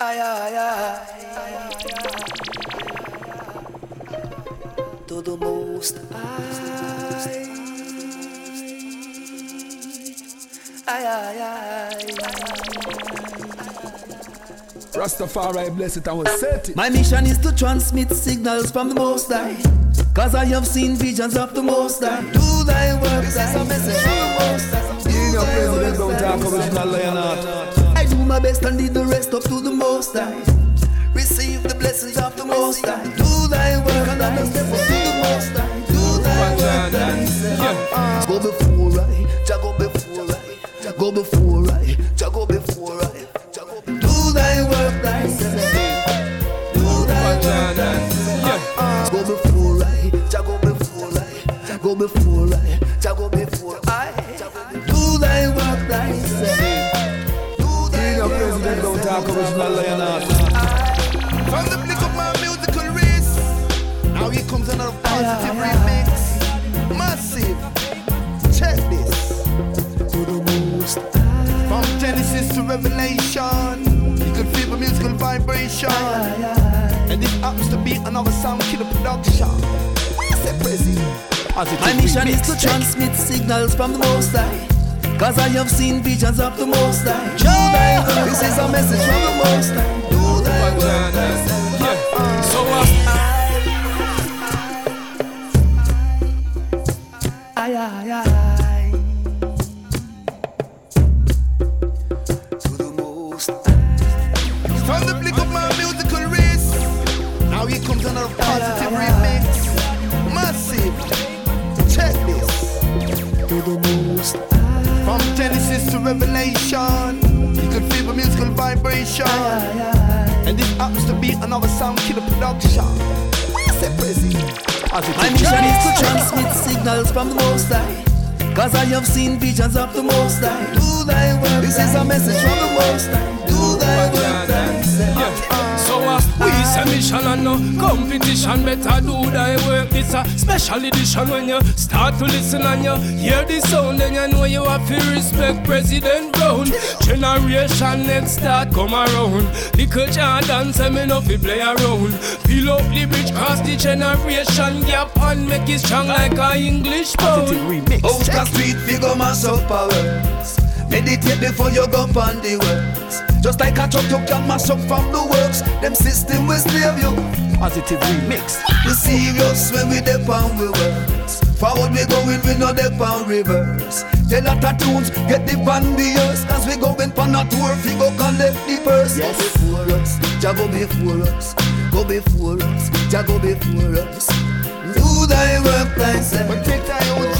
Ay, ay, ay, ay, to the most high. Ay, ay, ay, Rastafari bless it and we set it. My mission is to transmit signals from the Most High. Cause I have seen visions of the Most High. Do thy work, this is a message from the Most High. You know, President don't talk original Lionheart. My best and lead the rest up to the Most High. Receive the blessings of the Most High. Do thy work and I step up to the Most High. Do thy work, self. Go before I, go before I, go before positive remix. Massive. Check this. to the most From Genesis to Revelation, you can feel the musical vibration. And this happens to be another sound killer production. What you say, Prezi? My mission is to transmit signals from the Most High. Cause I have seen visions of the Most High. Do thy work. This is a message from the Most High. Do thy work. And this happens to be another sound killer production. What you say, Prezi? My mission is to transmit signals from the Most High. Cause I have seen visions of the Most High. Do thy work. This is a message from the Most High. Do thy work. Thyself. So uh, we say mission and no competition. Better do thy work. It's a special edition when you start to listen and you hear the sound Then you know you have to respect President Brown. Generation next start come around. Little Jordan say me no fi play around. Peel up the bridge cross the generation gap And make it strong like a English pound. Out the street, figure mash up powers. Meditate before you go on the works. Just like a truck, you can mash up from the works. Them system will slave you. positive remix. We serious when we dep on we works. Forward we going, we no dep on reverse. Tell of tunes, get the band the ears. As we going on a tour, we go collect the purse. Go before us, Jah go before us. Go before us, Jah go before us. Do thy work thyself. But take thy own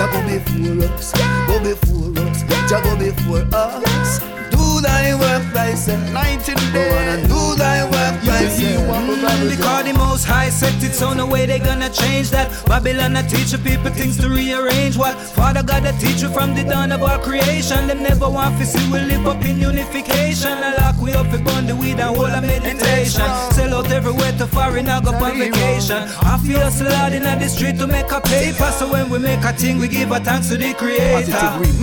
Jah go before us. Go before us, Jah go before us. Do thy work thyself. 19 Go on days. and do thy work thyself. Because the most high set it so no way they gonna change that. Babylon a teach the people things to rearrange. What Father God a teach you from the dawn of our creation. Them never want to see we live up in unification. I lock we up upon the weed and hold a meditation. Sell out everywhere to foreign I go on vacation. I feel so loud in the street to make a paper. So when we make a thing we give a thanks to the creator.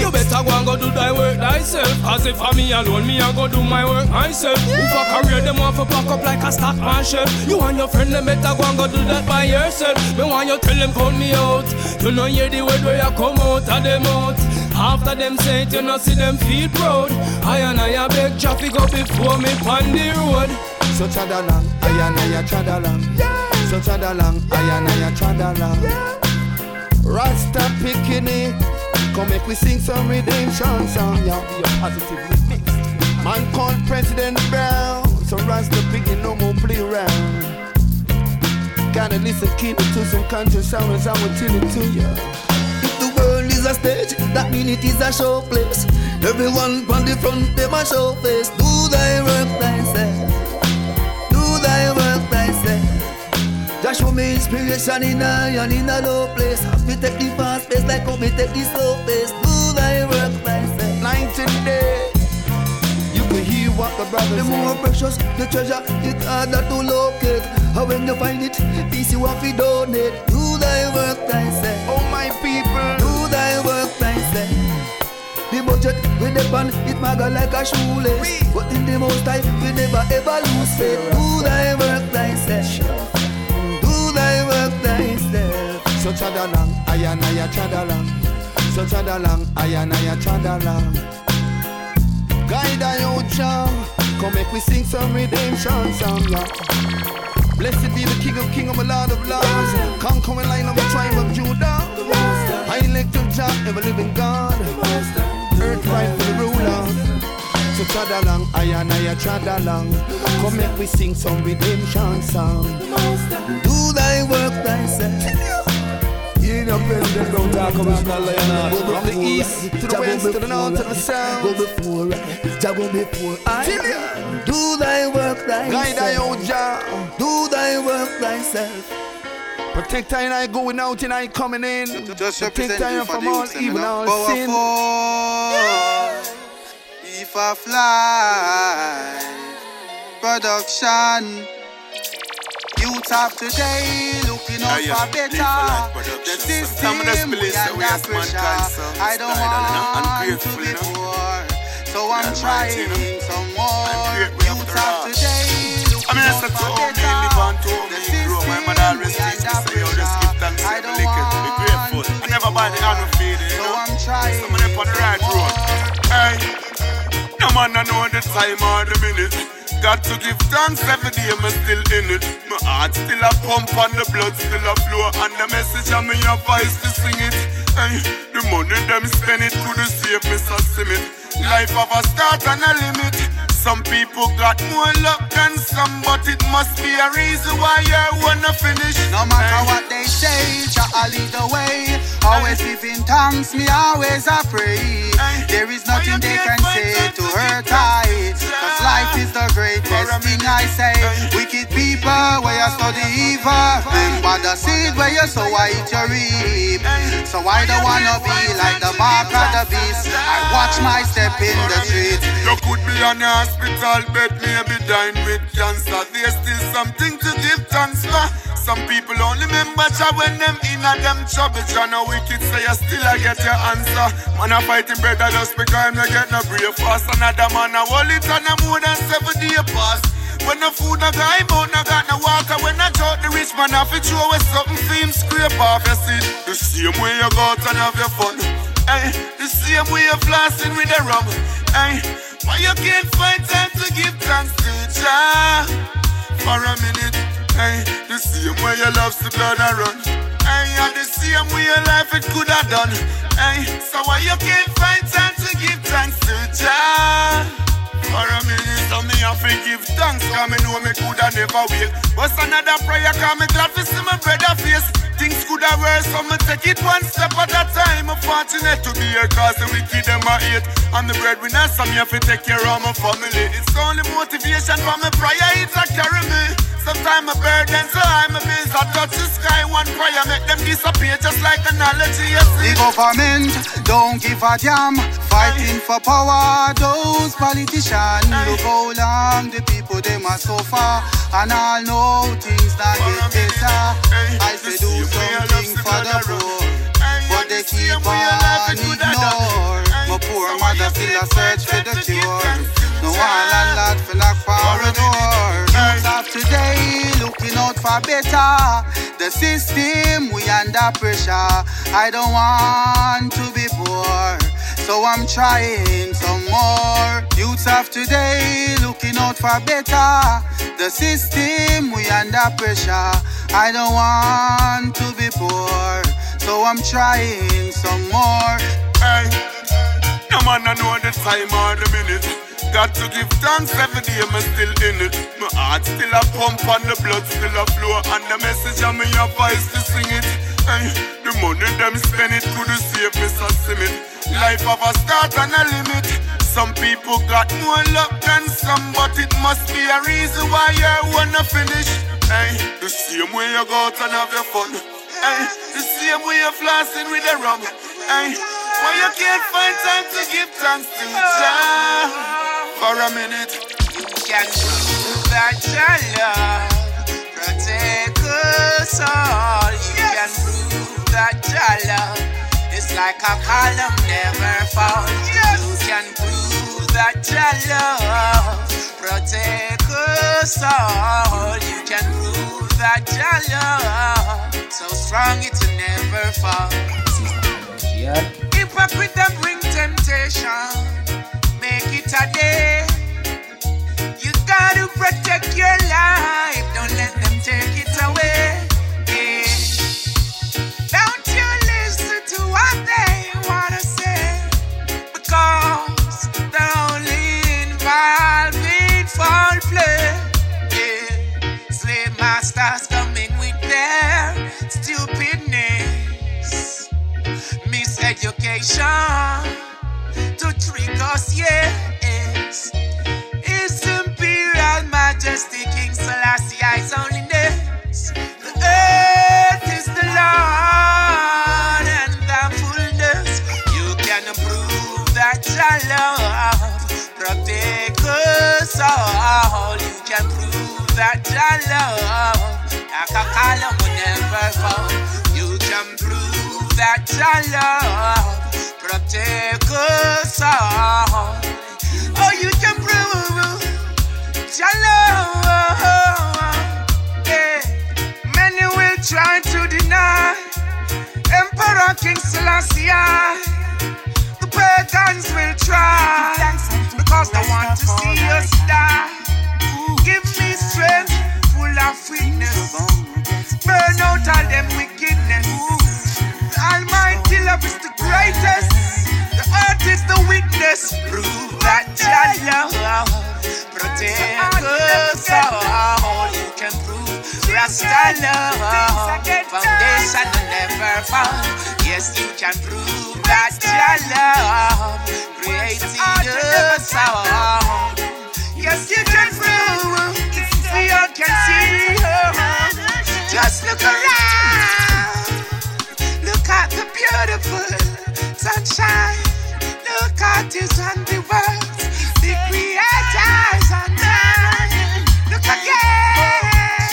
You better go and go do thy work thyself. As if for me alone, me I go do my work myself. Who for career, them want to pack up like a stock man shelf. You and your friend, them better go and go do that by yourself. Me want you tell them count me out. You know hear the word where you come out of them out. After them say it, you know see them feel proud. I and I a beg traffic up before me on the road. So chadalang, ayana ya chadalang. So chadalang, ayana ya chadalang. Rasta picking come make we sing some redemption song, yeah. Positive remix. Man called President Brown, so Rasta picking no more play around. Gotta listen keenly to some country sounds, I will tell it to ya. If the world is a stage, that mean it is a show place. Everyone on the front, them a show face. Do thy work thyself. Do thy work thyself. Just show me inspiration in a and in a low place. Have me take the fast pace like how me take the slow pace. Do thy work thyself. 19 days, you can hear what the brothers The more precious the treasure, it harder to locate. And when you find it, peace you have to donate. Do thy work thyself. Oh my people, Do thy work thyself. The budget with the and it go like a shoelace. But in the most time, we never ever lose faith. Do thy work thyself. Do thy work thyself. So chadalang, ayanaya chadalang. So chadalang, ayanaya chadalang. Guide I out, Jah. Come make we sing some redemption song, yeah. Blessed be the King of Kings, and the Lord of Lords. Conquering Lion of the tribe of Judah. I elect to Jah, ever living God. Earth right for the ruler. So chadalang, ayanaya chadalang. Come make we sing some redemption song. Do thy work thyself. Independent, don't talk original lion From art. the east to the west, to the north, to the Go south. before, Jah go before I. Do thy work thyself Guide I thyself. out, oh, Jah. Do thy work thyself. Protect I and I going out and I coming in. Just Protect represent I from all youths and evil, the all sin. powerful. If I fly, production. Youth of today looking out for better. life The system we I believe that we under pressure. I don't want to be poor, so I'm trying some more. Youth of today I looking mean, I out said to for all me, live on to me, grow. My mother always teach me, say, yo, just give thanks don't the liquor, be grateful. I never buy the hand of So. I'm trying them on the right road. Hey, no man I know the time or the minute. Got to give thanks every day, I'm still in it. My heart still a pump and the blood still a flow. And the message and me a voice to sing it. Hey, the money them spend it could save me so simit. Life have a start and a limit. Some people got more luck than some, but it must be a reason why you wanna finish. No matter what they say, Jah lead the way. Always giving thanks, me always I pray. There is nothing they can say to hurt I. Cause life is the greatest thing I say. Wicked people, where you study evil. Remember the seed where you sow, I eat your reap. So I don't wanna be like the mark of the beast. I watch my step in the street. You could be on the hospital bed, maybe dying with cancer. There's still something to give thanks for. Some people only remember Jah when them in a them trouble. Jah no wicked, so you still a get your answer. Man a fighting brother just because him no get no brave fast. Another man a it on a more than seven day pass. When the food no him out, no got no water. When I talk the rich man, have to throw something for him scrape off your seat. The same way you go out and have your fun. Hey, the same way you're flossing with the rum. Hey, why you can't find time to give thanks to Jah for a minute? Hey, the same way your love's the blood I run. Hey, and the same way your life it could have done. Hey, so why you can't find time to give thanks to Jah? For a minute, so me have to give thanks Cause me know me coulda never wait But another prayer cause me glad to see my brother face. Things coulda worse so me take it one step at a time. I'm fortunate to be here cause the wicked them a hate. I'm the breadwinner so me have to take care of my family. It's only motivation for me prayer it's a carry me. Sometimes a burden so I'm a bills I touch the sky. One prayer make them disappear just like an see. The government don't give a damn. Fighting for power, those politicians. Look how long the people them are suffer, and all know things not get better. I say do something for the poor, but they keep on ignore. My poor mother still a search for the cure. No one landlord for knock for a door. Youth of today looking out for better. The system we under pressure. I don't want to be poor. So I'm trying some more. Youths of today looking out for better. The system we under pressure. I don't want to be poor. So I'm trying some more. Hey, no man I know the time or the minute. Got to give thanks every day, I'm still in it. My heart still a pump and the blood still a flow. And the message and me your voice to sing it. Hey, the money them spend it could save me so simit. Life have a start and a limit. Some people got more luck than some, but it must be a reason why you wanna finish. Hey, the same way you go out and have your fun. Hey, the same way you're flossing with the rum. Hey, why you can't find time to give thanks to Jah for a minute? You can prove that your love protect us all. You can prove that your love is like a column never falls. You can prove that your love protect us all. You can prove that your love so strong it will never fall. Hypocrite that bring temptation, make it a day. You gotta protect your life, don't let them take it miseducation to trick us, yes. His Imperial Majesty King Selassie's holiness. The earth is the Lord and the fullness. You can prove that your love protect us all. You can prove that your love, like a column will never fall. You can prove that your love Oh, you can prove. Yeah. Many will try to deny Emperor King. The will try because they want to see us die. Love protect us all. You can prove Rasta love foundation will never fall. Yes, you can prove that your love created us all. Yes, you can prove. We all can see. Just look around. Look at the beautiful sunshine. Look at his handiworks. The creators undone. Look again.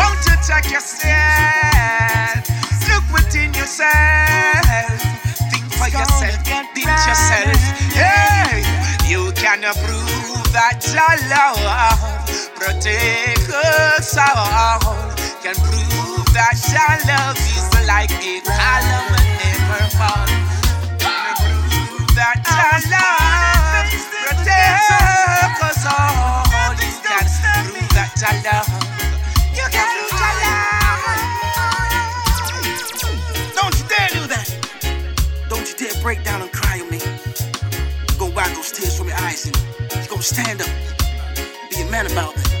Won't you check yourself? Look within yourself. Think for yourself. Think yourself. Hey, you can prove that your love protect us all. Can prove that your love is like a column and never fall. Don't you dare do that. Don't you dare break down and cry on me. You gonna wipe those tears from your eyes and you gonna stand up. Be a man about it.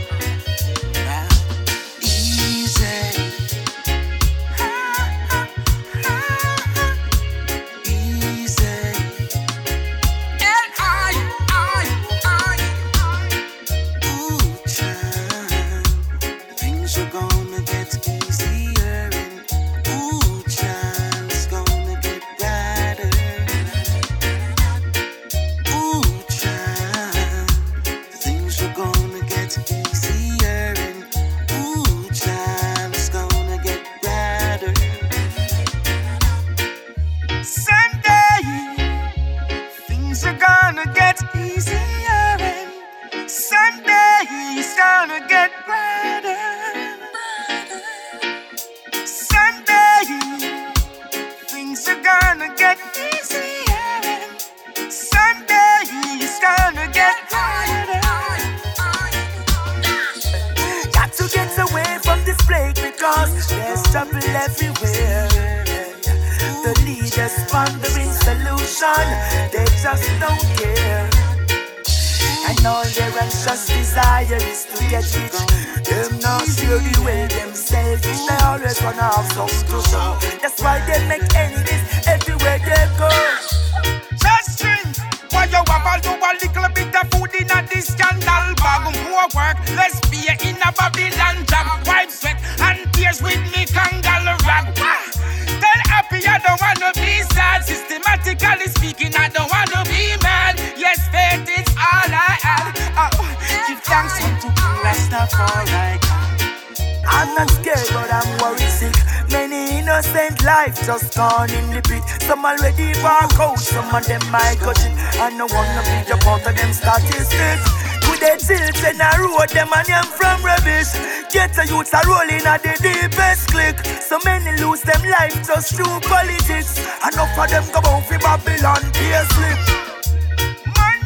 Not scared, but I'm worried sick. Many innocent life just gone in the pit. Some already walk out, some of them might cut it. I no wanna be a part of them statistics. With their children, I road them and I'm from rubbish. Get a youth are rolling at the deepest click. So many lose them life just through politics. Enough of them go out for Babylon, pay slip.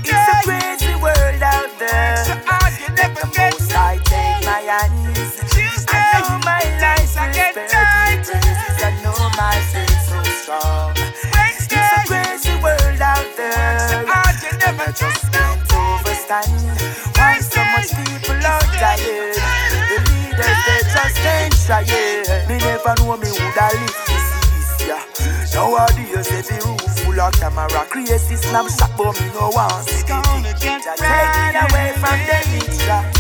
It's a crazy world out there. So hard you never get I take my hands. I my life is I know my faith so strong. It's a crazy world out there. So hard you never just can't understand why so much people are dying. The leaders they just ain't trying. Me never know me woulda live to see this yeah. Nowadays every room full of camera, crazy snapshot, but me no want see the picture. Take me away from the picture.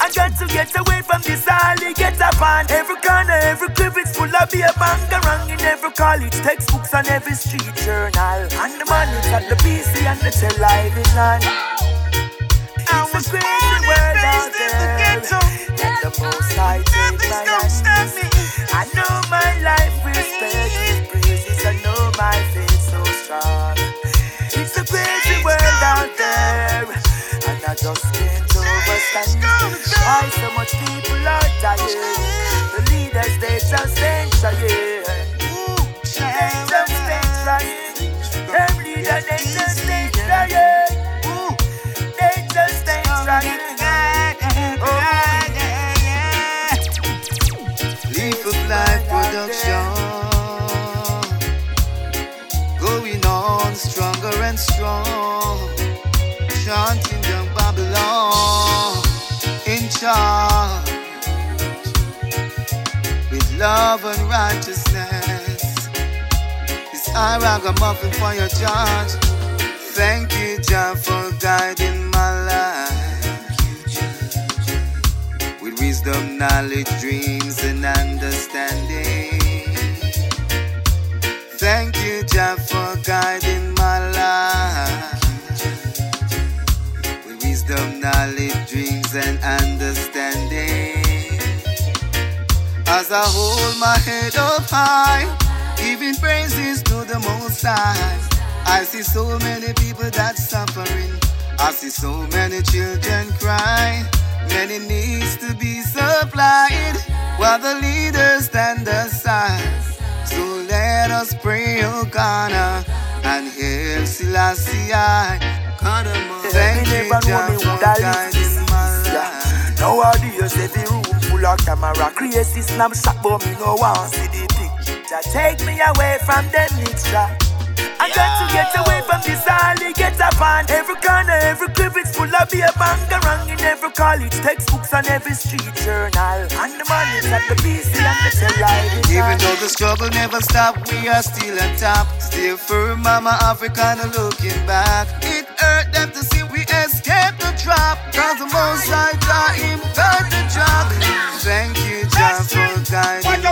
I got to get away from this alley, get up on every corner, every crevice full of beer bangarang in every college, textbooks on every street journal. And the money's at the PC and the television. It's a crazy world out there. Let the most high take my hands. I know my life will respect His praises. I know my faith so strong. It's a crazy world out there, and I just can't understand why so much people are dying. The leaders they just ain't trying. They just ain't trying. Them leaders they with love and righteousness. This I ragamuffin for your charge. Thank you, Jah, for guiding my life. With wisdom, knowledge, dreams, and understanding. Thank you, Jah, for guiding my life. With wisdom, knowledge, dreams, and understanding. As I hold my head up high, giving praises to the Most High. I see so many people that suffering. I see so many children cry. Many needs to be supplied while the leaders stand aside. So let us pray, O Ghana, and hail Selassie. Thank you, Jah, for guiding my life. Nowadays, every of camera, crazy snapshot, but me no want see the picture. Take me away from them mixture. I got to get away from this alley, get up on every corner, every crevice full of beer bangarang in every college, textbooks on every street journal. And the money's at the PC and the television. Even though the struggle never stop, we are still on top. Still firm, Mama Africa, no looking back. It hurt them to see we escape trap. Cause the most I die got the job. Thank you, Jah, for guiding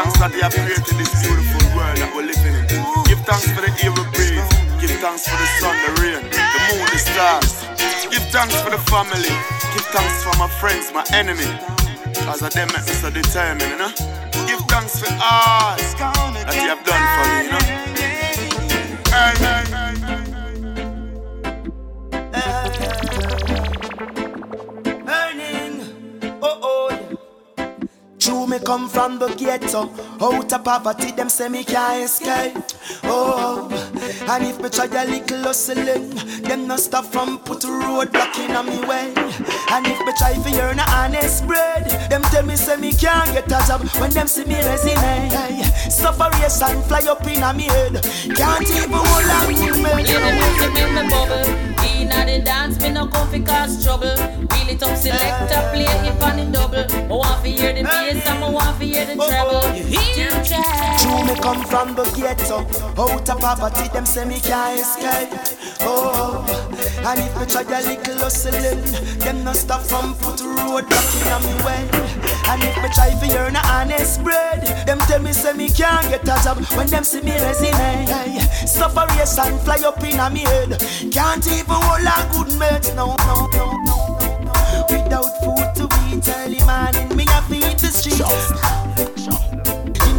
thanks that He have created this beautiful world that we're living in. Give thanks for the air we breathe. Give thanks for the sun, the rain, the moon, the stars. Give thanks for the family. Give thanks for my friends, my enemy. Cause of them make me so determined, you know. Give thanks for all that you have done for me, you know. True, me come from the ghetto, out of poverty, them say me can't escape. Oh, and if me try a little hustling, them no stop from put a roadblock in on me way. And if me try for earn a honest bread, them tell me say me can't get a job when them see me resume. Hey, sufferation fly up in a me head, can't even hold on to me. Music, make me bubble. Inna the dance, me no come fi cause trouble. Wheel it up, selector, play it on the double. I want fi hear the bass and I want fi hear the treble. True, me come from the ghetto, out of poverty, them say me can't escape. Oh, And if me try a little hustling, them no stop from put road blocking on me way. And if me try for earn a honest bread, them tell me say me can't get a job when them see me resume. Suffer race and fly up in a me head. Can't even hold a good mate, no, no, no, no, no, no. Without food to eat early morning, me a feed the streets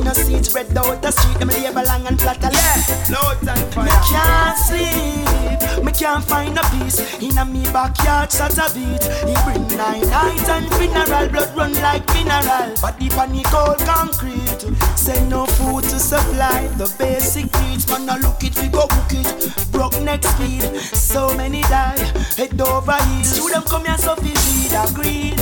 no seat spread out the street. Them label long and flat. Yeah, loads and fire. Me can't sleep. Me can't find a peace. In a me backyard, shot a beat. He bring nine night and funeral. Blood run like mineral. But Body panic cold concrete. Say no food to supply. The basic needs. Man, I look it, we go cook it. Broke neck speed. So many die. Head over heels. Shoot them come here so feed. Agreed.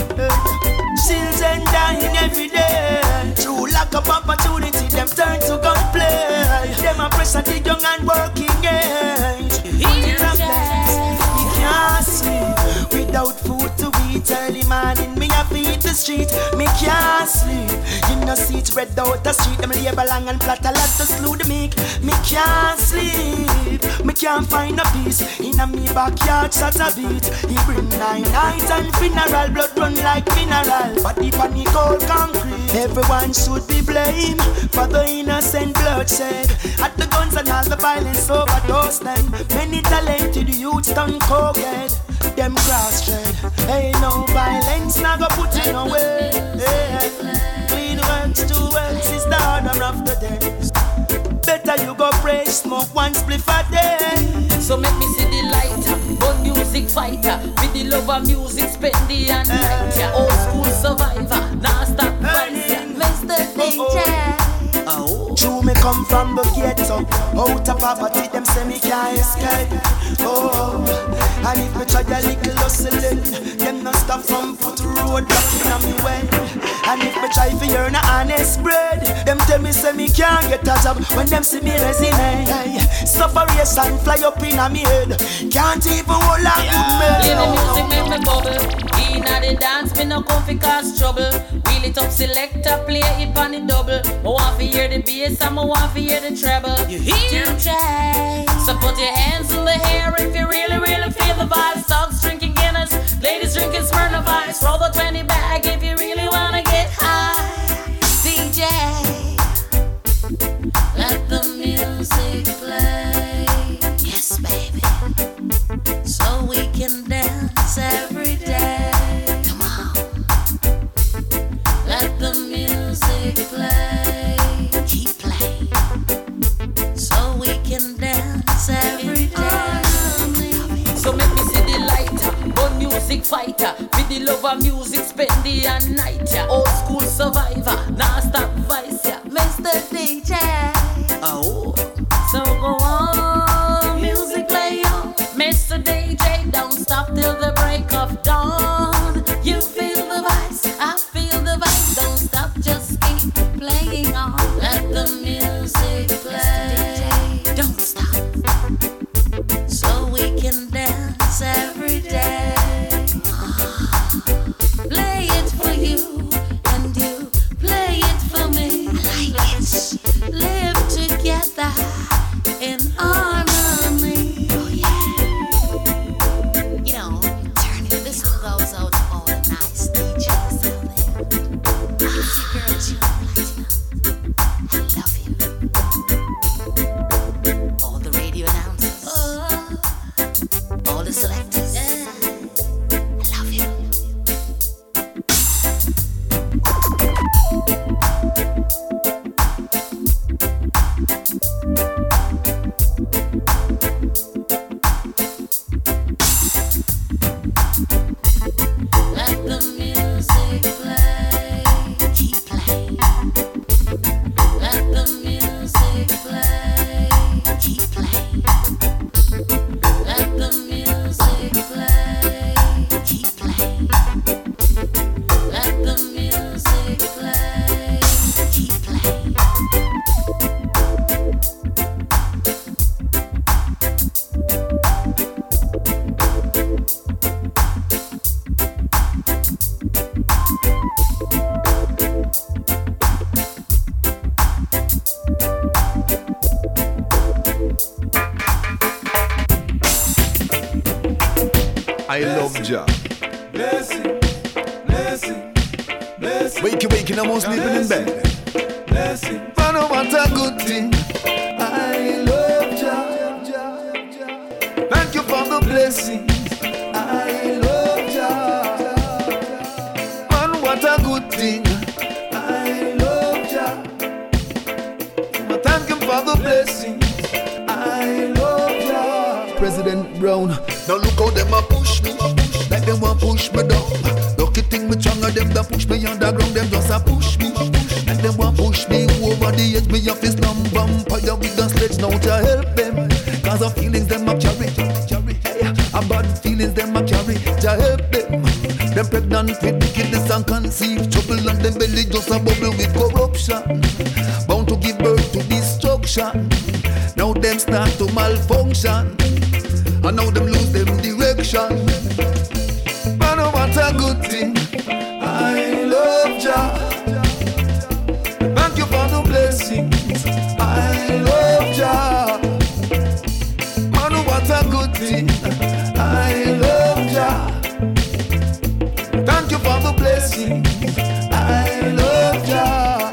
Children dying every day. True lack of opportunity, them turn to gunplay. Them a the young and working age. We can't sleep without food to eat. Early morning, a feed the street. Me can't sleep. In the seat spread out the street. Them label long and flat a lot to slew the meek. Me can't sleep. Me can't find a peace. In a me backyard, shot a beat. He bring nine night and funeral. Blood run like mineral. Body panic cold concrete. Everyone should be blamed for the innocent bloodshed. At the guns and all the violence overdose them. Many talented youths done cokehead. Them cross tread. Hey, no violence, now go put it away. Hey, clean works, two works is the order of the day. Better you go pray, smoke one spliff a day. So make me see the light, but music fighter. With the love of music, spend the night. Yeah. Old school survivor, now stop fighting. Come from the ghetto. Out of poverty, them say me can't escape. Oh, and if me try a little hustling, them no stop from put road blocking on me way. And if me try for earn a honest bread, them tell me say me can't get a job when them see me resume. Suffer race and fly up in a me head. Can't even hold a good man. Play the music, make me bubble. Inna the dance, me no come fi cause trouble. Wheel it up, selector, play it on the double. I want to hear the bass, and I to hear the treble. You hear? So put your hands in the air if you really, really feel the vibes. Dogs drinking Guinness, ladies drinking Smirnoff Ice. Roll the 20 bag if you really wanna get high. Spend the night. Yeah. Old school survivor, now stop vice. Yeah. Mr. DJ. I love Jah. Blessing, blessing, blessing. Wakey, wakey, more sleeping in bed. Blessing. Man, oh, what a good thing. I love Jah. Thank you for the blessings. I love Jah. Man, what a good thing. I love Jah. Thank him for the blessings. I love Jah. President Brown, now look me down. Lucky thing me stronger them that push me underground, them just a push me. Like them want push me over the edge, me off his slum vampire with the sledge now to help them. Cause of feelings them a carry, carry, a bad feelings them a carry to help them. Them pregnant with wickedness and conceive trouble and them belly just a bubble with corruption. Bound to give birth to destruction. Now them start to malfunction. And now them lose I love Jah. Thank you for the blessings. I love Jah.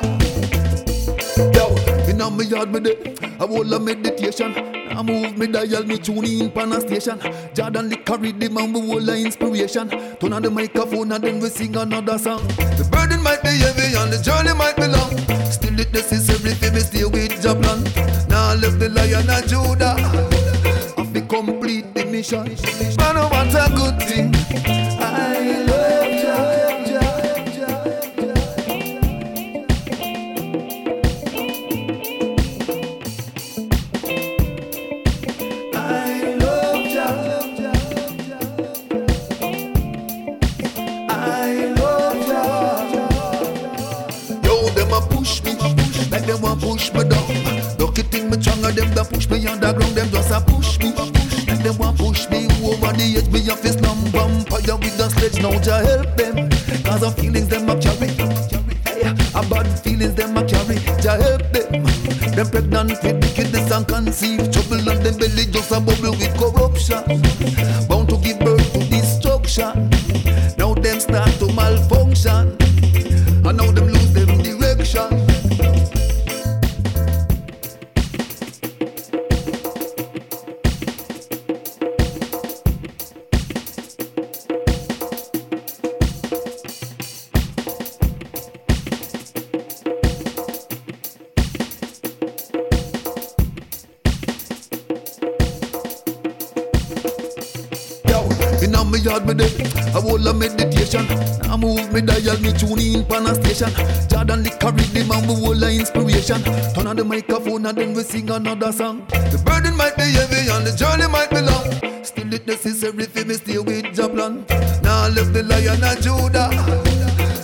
Yo, in a me yard me day, I hold a meditation. I move me dial, me tune in pan a station. Jordan lick carry the man, we hold a inspiration. Turn on the microphone and then we sing another song. The burden might be heavy and the journey might be long. Still it necessary for me stay with Jah plan. Now I left the lion of Judah. Complete the mission. Man, what a good thing. Now to help them, cause of feelings them a carry. A bad feelings them a carry. To help them, them pregnant with wickedness and conceive trouble, and them belly just a bubble with corruption. Yard me day, I hold a meditation. I move me dial, me tune in pan a station. Jordan lick carry the man, we hold a inspiration. Turn on the microphone and then we sing another song. The burden might be heavy and the journey might be long. Still it necessary for me stay with Jah plan. Now I left the lion of Judah.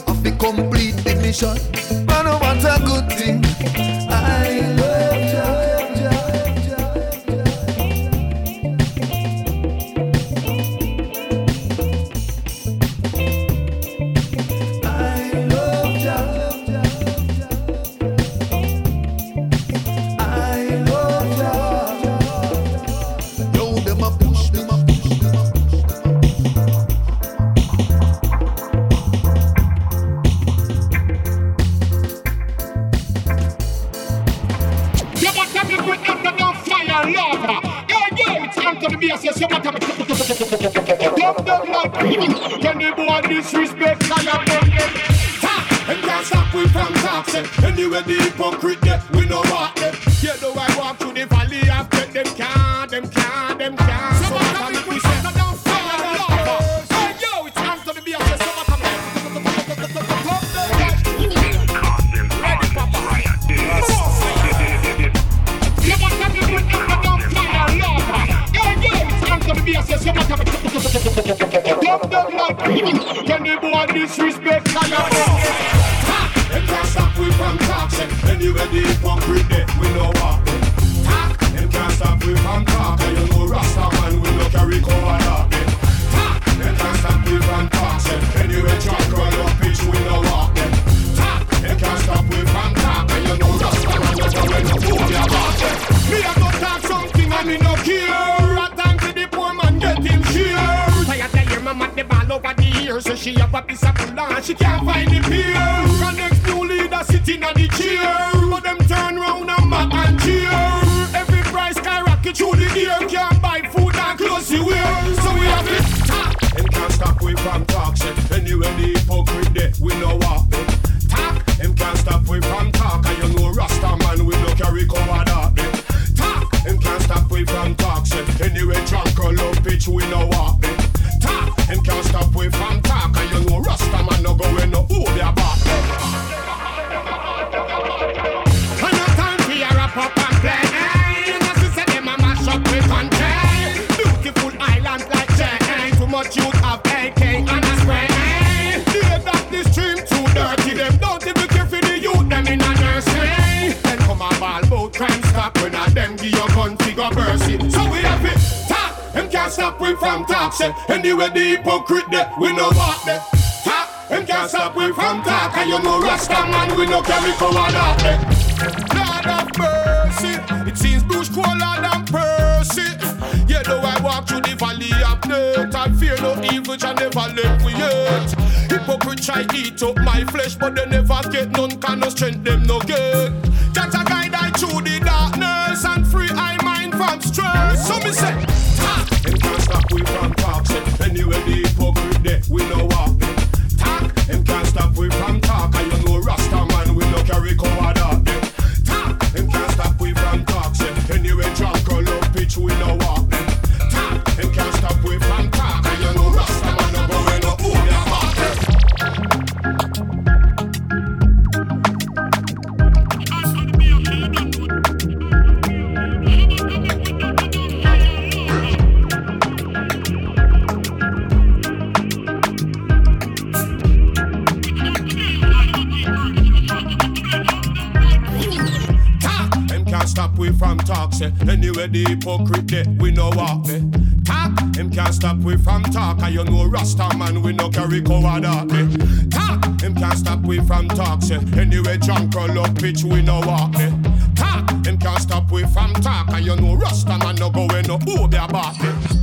I fi complete the mission. Man, oh, what a good thing. I love talk. Say anyway the hypocrite there, we know what there. Talk. Them can't stop we from talk. And you know Rasta man, we no carry cover that there. Lord of mercy, it seems bush colder than Percy. Yeah, though I walk through the valley of death, I fear no evil, I never left we yet. Hypocrite try eat up my flesh, but they never get none can of strength them no get. Just a guide I through the darkness and free I mind from stress. So me say, talk, Say, anyway Say anyway the hypocrite there, we know what me. Talk. Them can't stop we from talk. And you know Rasta man, we no carry me. Talk. Them can't stop we from talk. Say anyway drunk or low bitch, we know what me. Talk. Them can't stop we from talk. And you know Rasta man no go in no they about me.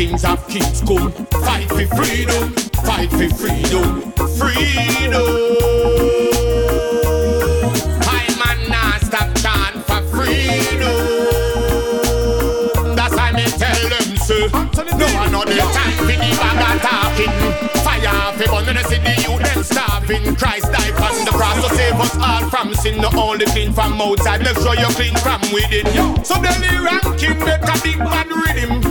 Kings of kings come. Fight for freedom. Fight for freedom. Freedom. I man nah stop chant for freedom. That's why me tell them so. No another time for the bag talking. Fire fi burn when I see the youth them starving. Christ died on the cross to save us all from sin. Not only clean from outside, make sure you're clean from within. So Delhi ranking make a big bad rhythm.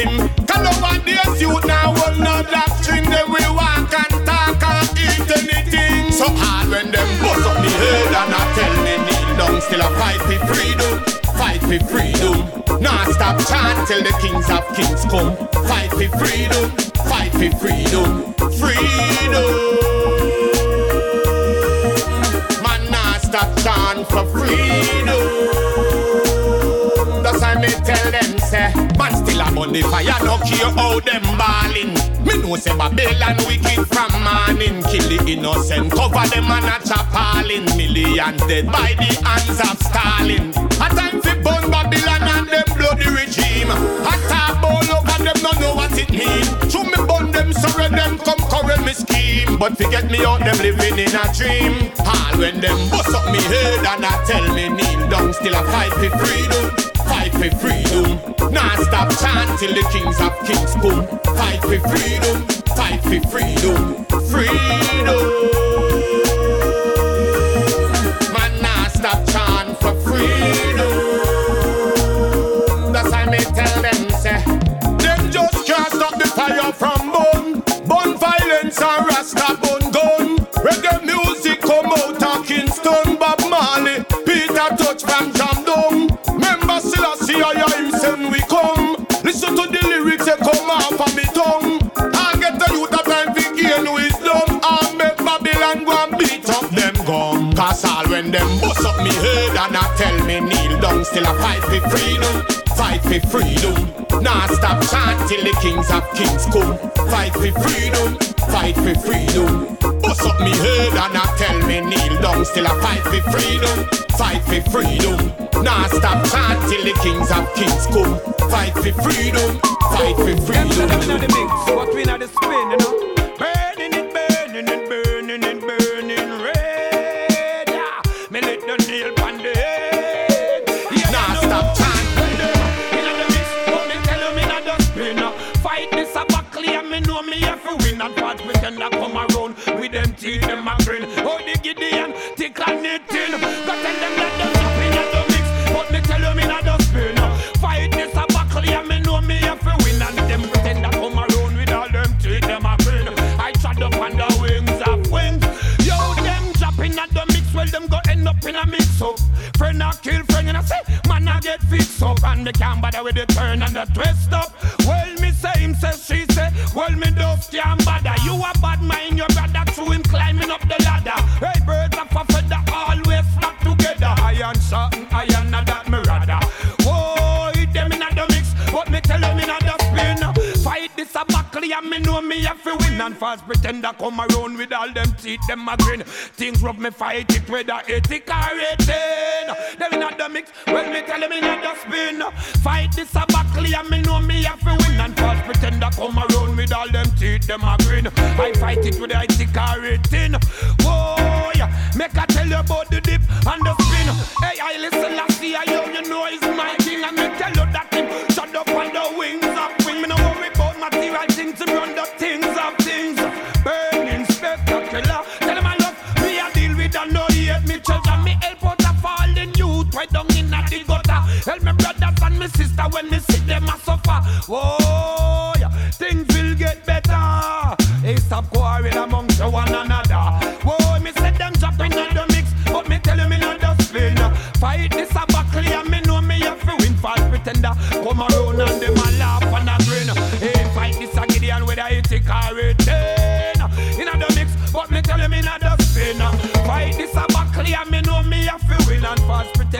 Him. Call over this youth now will no doctrine. They will walk and talk and eat anything. So hard when them bust up the head and I tell me kneel down. Still a fight for freedom. Fight for freedom. Nah stop chant till the kings of kings come. Fight for freedom. Fight for freedom. Freedom. Man nah stop chant for freedom. On the fire, no care how them ballin'. Me know say Babylon wicked from morning, kill the innocent, cover them and a chapalin. Millions dead by the hands of Stalin. A time fi burn Babylon and them bloody regime. A talk all over them, no know what it mean. So me burn them, sorry them, come correct me scheme. But forget me out, them living in a dream. All when them bust up me head and I tell me kneel down, still a fight for freedom. Fight for freedom. Nah stop chant till the kings of kings come. Fight for freedom. Fight for freedom. Freedom. Man nah stop chant for freedom. That's why me tell them and me can't bother with the turn and the twist up. and false pretender come around with all them teeth, them a grin. Things rub me fight it, whether ethic or rating. Them in the mix, well me tell them in the spin. Fight this a buckley and me know me have to win. And false pretender come around with all them teeth, them a grin. I fight it with ethic or rating. Whoa, yeah. make I tell you about the dip and the spin. Hey, I listen. gangster when me see them a suffer. Whoa.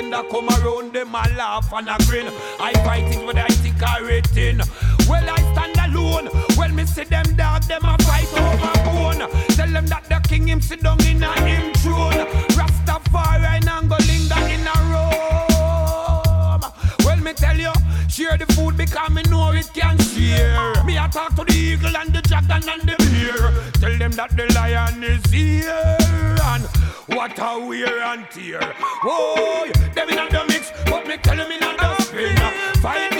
them that come around, them a laugh and a grin. I fight it, with I think I retain. Well, I stand alone. Well, me see them dog, them a fight over bone. Tell them that the king him sit down in a him throne. Rastafari and linger in a room. Well, me tell you, share the food because me know it can share. Me I talk to the eagle and the dragon and the bear. Tell them that the lion is here. What a wear and tear. Whoa, them in the mix, but me tell them in the spin. Fight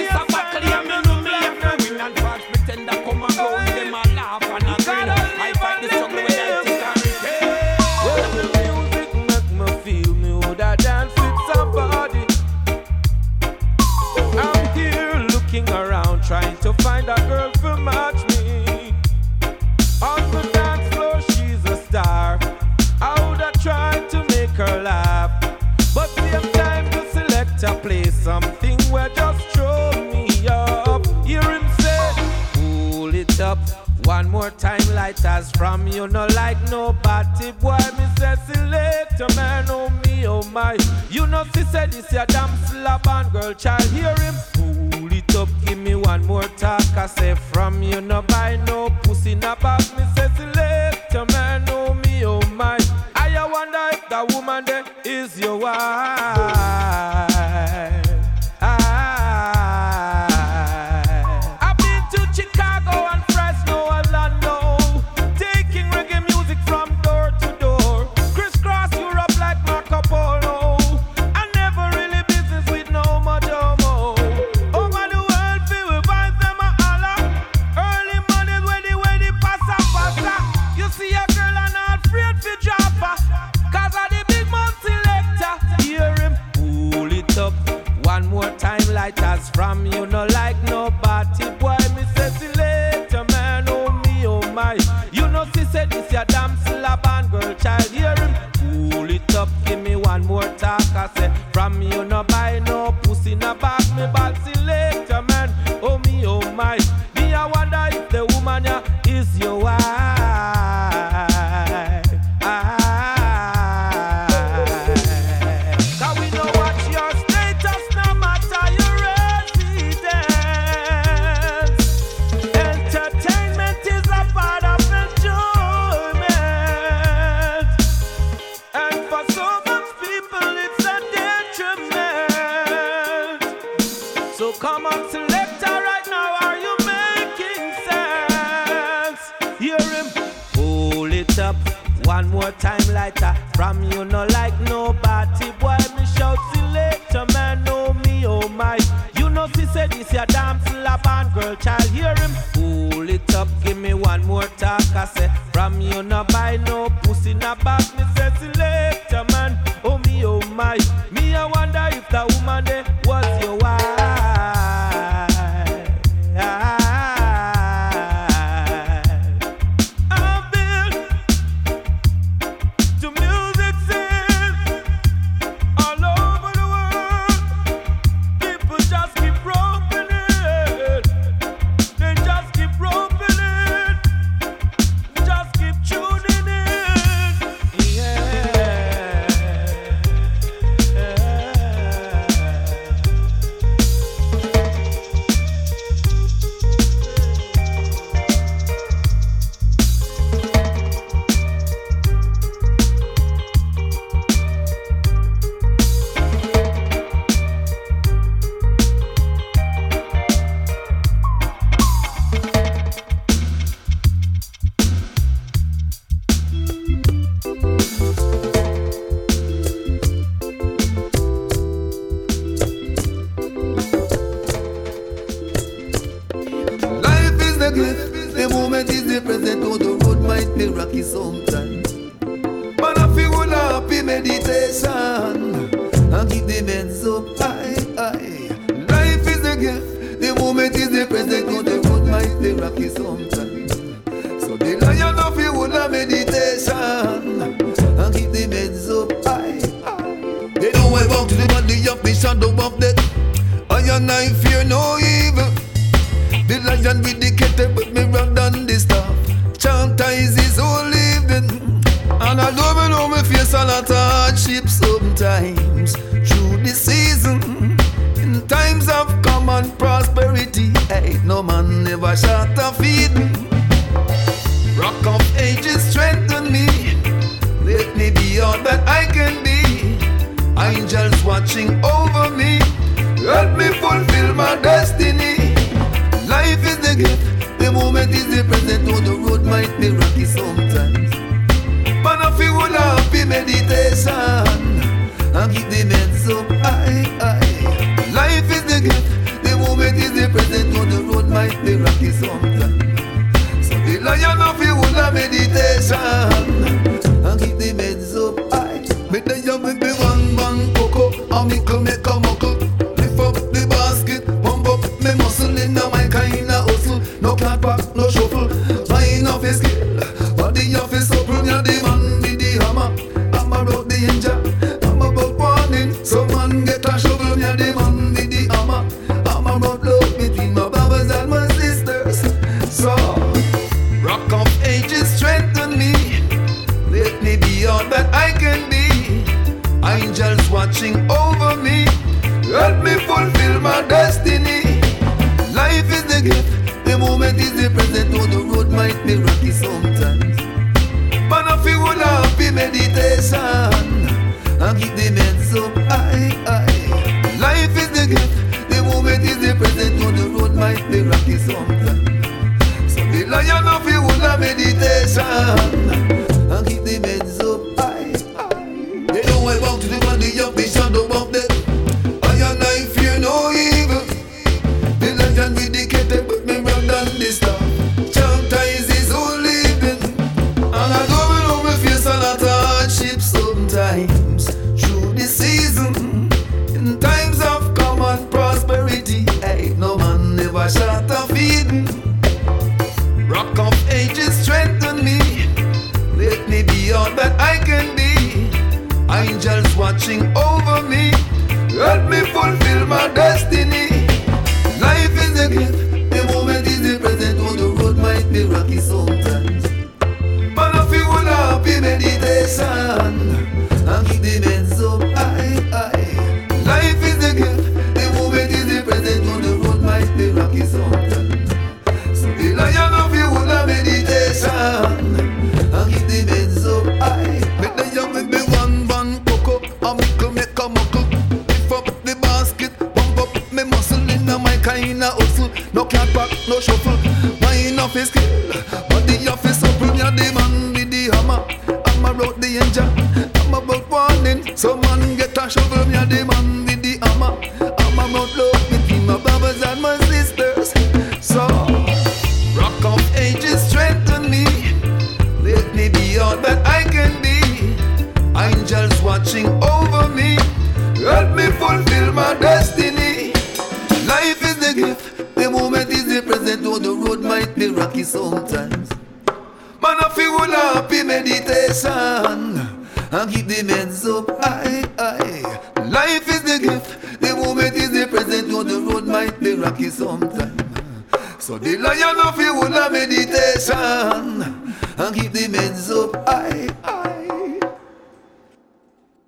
fighters from you, no like nobody. Boy, me say select your man, oh me, oh my. You know, she said this your damn slap and girl, child, hear him. Pull it up, give me one more talk. I say from you, no buy no pussy, no back. Me say select your man, oh me, oh my. I wonder if that woman there is your wife. Up one more time, lighter. From you, no like nobody, boy, me shout selector, man, know me, oh my. You know, she said this your damn slap and girl, child, hear him, pull it up, give me one more talk. I say, from you, no buy no pussy, no back, me say Life the moment is the present, though the road might be rocky sometimes. But I feel one happy meditation and keep the meds up high, high. Life is the gift, the moment is the present, though the road might be rocky sometimes. So the lion of you will have meditation and keep the meds up high, high. They know I walk to the body of the shadow of death. I and I fear no evil. The lion with the kettle, but me run down this stuff. Chantise is all living. And I know me know me face a lot of hardship sometimes. Through the season, in times of common prosperity, ain't no man never short of feeding. Rock of ages strengthen me. Let me be all that I can be. Angels watching over me. Help me fulfill my destiny. Life is the gift, rocky sometimes. But I feel one happy meditation and keep the meds up